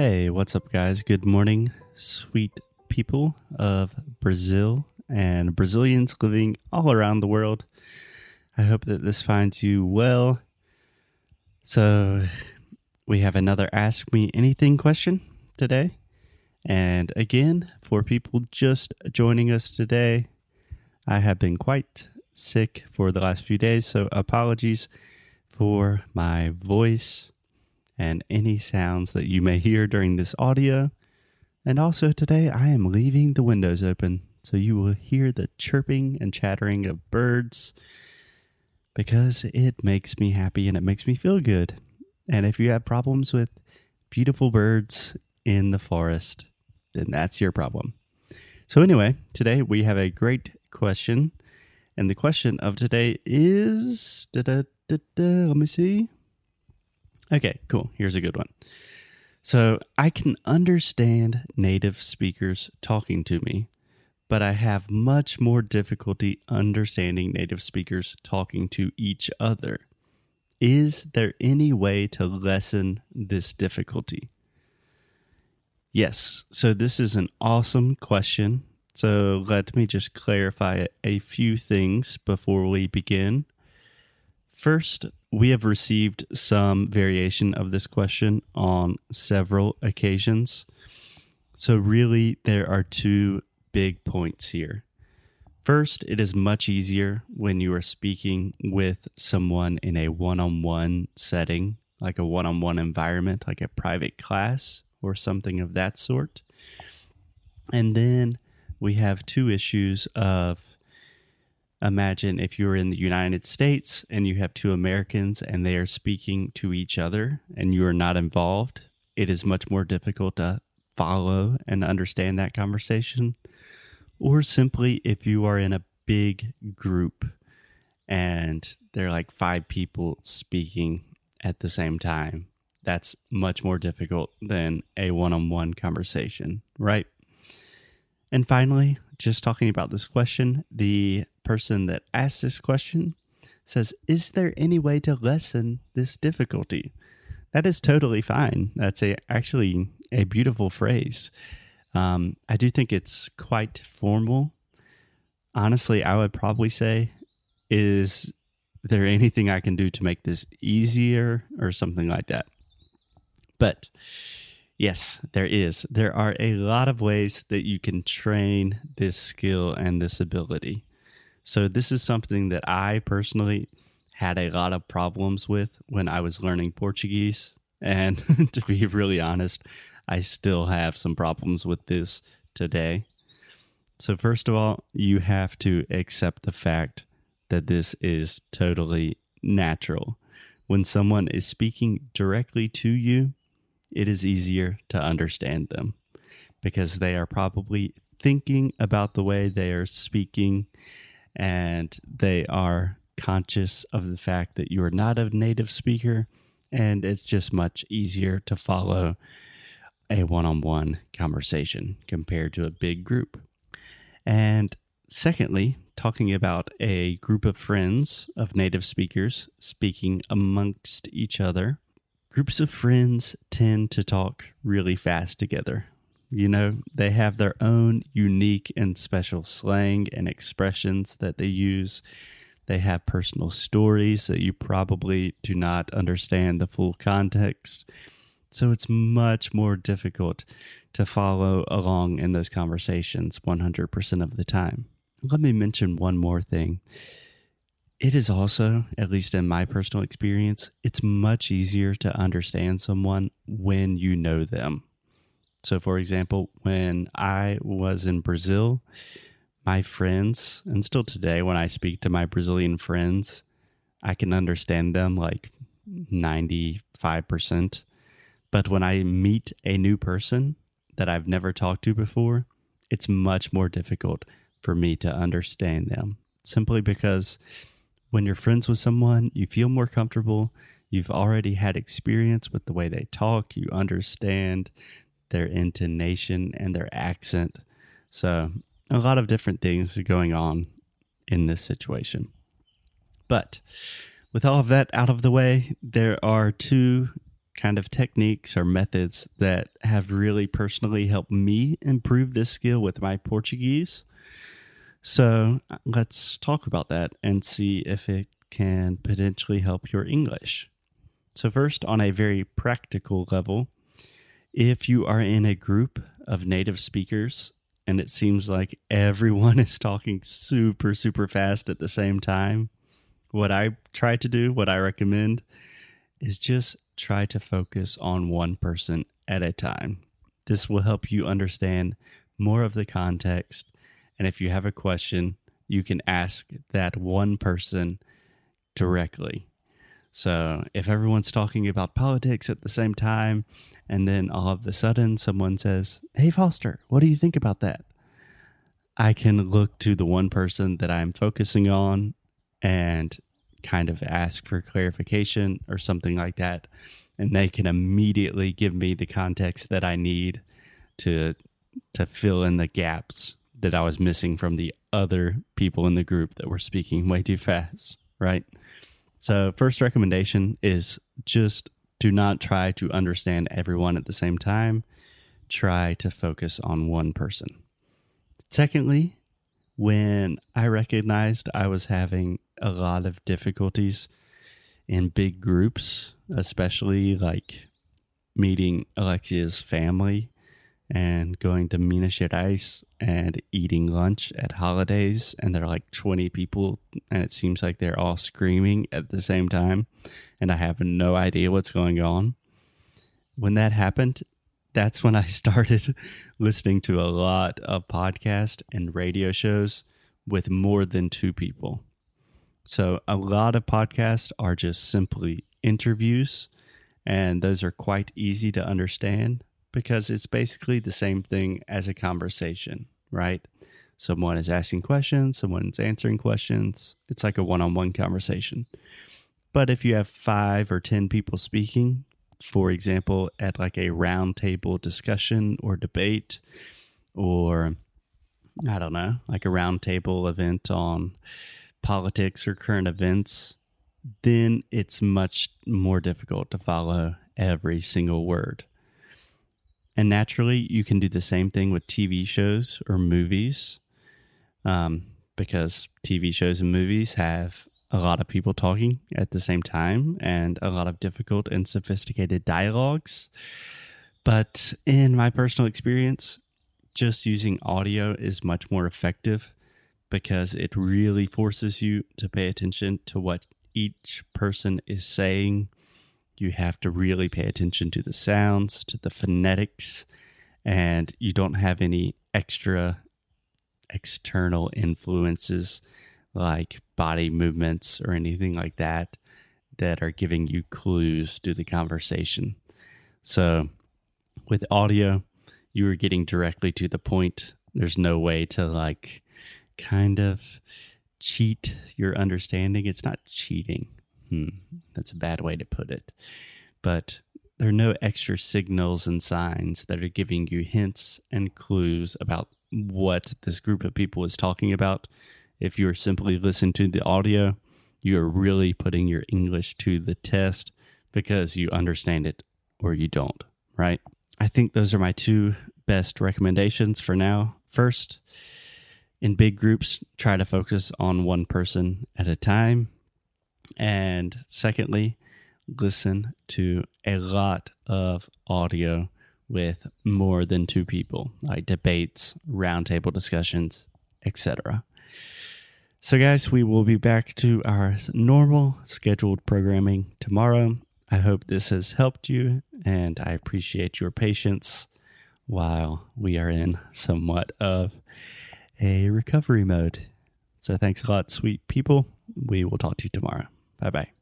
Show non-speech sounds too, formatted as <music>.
Hey, what's up, guys? Good morning, sweet people of Brazil and Brazilians living all around the world. I hope that this finds you well. So, we have another Ask Me Anything question today. And again, for people just joining us today, I have been quite sick for the last few days, so apologies for my voice and any sounds that you may hear during this audio. And also today, I am leaving the windows open so you will hear the chirping and chattering of birds because it makes me happy and it makes me feel good. And if you have problems with beautiful birds in the forest, then that's your problem. So, anyway, today we have a great question. And the question of today is da, da, da, let me see. Okay, cool. Here's a good one. So I can understand native speakers talking to me, but I have much more difficulty understanding native speakers talking to each other. Is there any way to lessen this difficulty? Yes, so this is an awesome question. So let me just clarify a few things before we begin. First, we have received some variation of this question on several occasions. So, really, there are two big points here. First, it is much easier when you are speaking with someone in a one on one setting, like a one on one environment, like a private class or something of that sort. And then we have two issues of imagine if you're in the United States and you have two Americans and they are speaking to each other and you are not involved, it is much more difficult to follow and understand that conversation. Or simply if you are in a big group and there are like five people speaking at the same time, that's much more difficult than a one on one conversation, right? And finally, just talking about this question, the person that asked this question says, Is there any way to lessen this difficulty? That is totally fine. That's a, actually a beautiful phrase. Um, I do think it's quite formal. Honestly, I would probably say, Is there anything I can do to make this easier or something like that? But Yes, there is. There are a lot of ways that you can train this skill and this ability. So, this is something that I personally had a lot of problems with when I was learning Portuguese. And <laughs> to be really honest, I still have some problems with this today. So, first of all, you have to accept the fact that this is totally natural. When someone is speaking directly to you, it is easier to understand them because they are probably thinking about the way they are speaking and they are conscious of the fact that you are not a native speaker and it's just much easier to follow a one-on-one conversation compared to a big group. And secondly, talking about a group of friends of native speakers speaking amongst each other groups of friends tend to talk really fast together. You know, they have their own unique and special slang and expressions that they use. They have personal stories that you probably do not understand the full context. So it's much more difficult to follow along in those conversations 100% of the time. Let me mention one more thing it is also, at least in my personal experience, it's much easier to understand someone when you know them. So, for example, when I was in Brazil, my friends, and still today, when I speak to my Brazilian friends, I can understand them like 95%. But when I meet a new person that I've never talked to before, it's much more difficult for me to understand them simply because when you're friends with someone, you feel more comfortable. You've already had experience with the way they talk. You understand their intonation and their accent. So, a lot of different things are going on in this situation. But with all of that out of the way, there are two kind of techniques or methods that have really personally helped me improve this skill with my Portuguese. So let's talk about that and see if it can potentially help your English. So, first, on a very practical level, if you are in a group of native speakers and it seems like everyone <laughs> is talking super, super fast at the same time, what I try to do, what I recommend, is just try to focus on one person at a time. This will help you understand more of the context. And if you have a question, you can ask that one person directly. So if everyone's talking about politics at the same time, and then all of a sudden someone says, Hey, Foster, what do you think about that? I can look to the one person that I'm focusing on and kind of ask for clarification or something like that. And they can immediately give me the context that I need to to fill in the gaps that I was missing from the other people in the group that were speaking way too fast, right? So, first recommendation is just do not try to understand everyone at the same time. Try to focus on one person. Secondly, when I recognized I was having a lot of difficulties in big groups, especially like meeting Alexia's family and going to Minas Gerais and eating lunch at holidays, and there are like 20 people, and it seems like they're all screaming at the same time, and I have no idea what's going on. When that happened, that's when I <laughs> started listening to a lot of podcasts and radio shows with more than two people. So, a lot of podcasts are just simply interviews, and those are quite easy to understand because it's basically the same thing as a conversation, right? Someone is asking questions, someone's answering questions. It's like a one on one conversation. But if you have five or 10 people speaking, for example, at like a roundtable discussion or debate, or I don't know, like a roundtable event on politics or current events, then it's much more difficult to follow every single word. And naturally, you can do the same thing with TV shows or movies um, because TV shows and movies have a lot of people talking at the same time and a lot of difficult and sophisticated dialogues. But in my personal experience, just using audio is much more effective because it really forces you to pay attention to what each person is saying you have to really pay attention to the sounds, to the phonetics, and you don't have any extra external influences like body movements or anything like that that are giving you clues to the conversation. So with audio, you are getting directly to the point. There's no way to like kind of cheat your understanding. It's not cheating Hmm, that's a bad way to put it. But there are no extra signals and signs that are giving you hints and clues about what this group of people is talking about. If you are simply listening to the audio, you are really putting your English to the test because you understand it or you don't, right? I think those are my two best recommendations for now. First, in big groups, try to focus on one person at a time. And secondly, listen to a lot of audio with more than two people, like debates, roundtable discussions, etc. So, guys, we will be back to our normal scheduled programming tomorrow. I hope this has helped you, and I appreciate your patience while we are in somewhat of a recovery mode. So, thanks a lot, sweet people. We will talk to you tomorrow. Bye bye.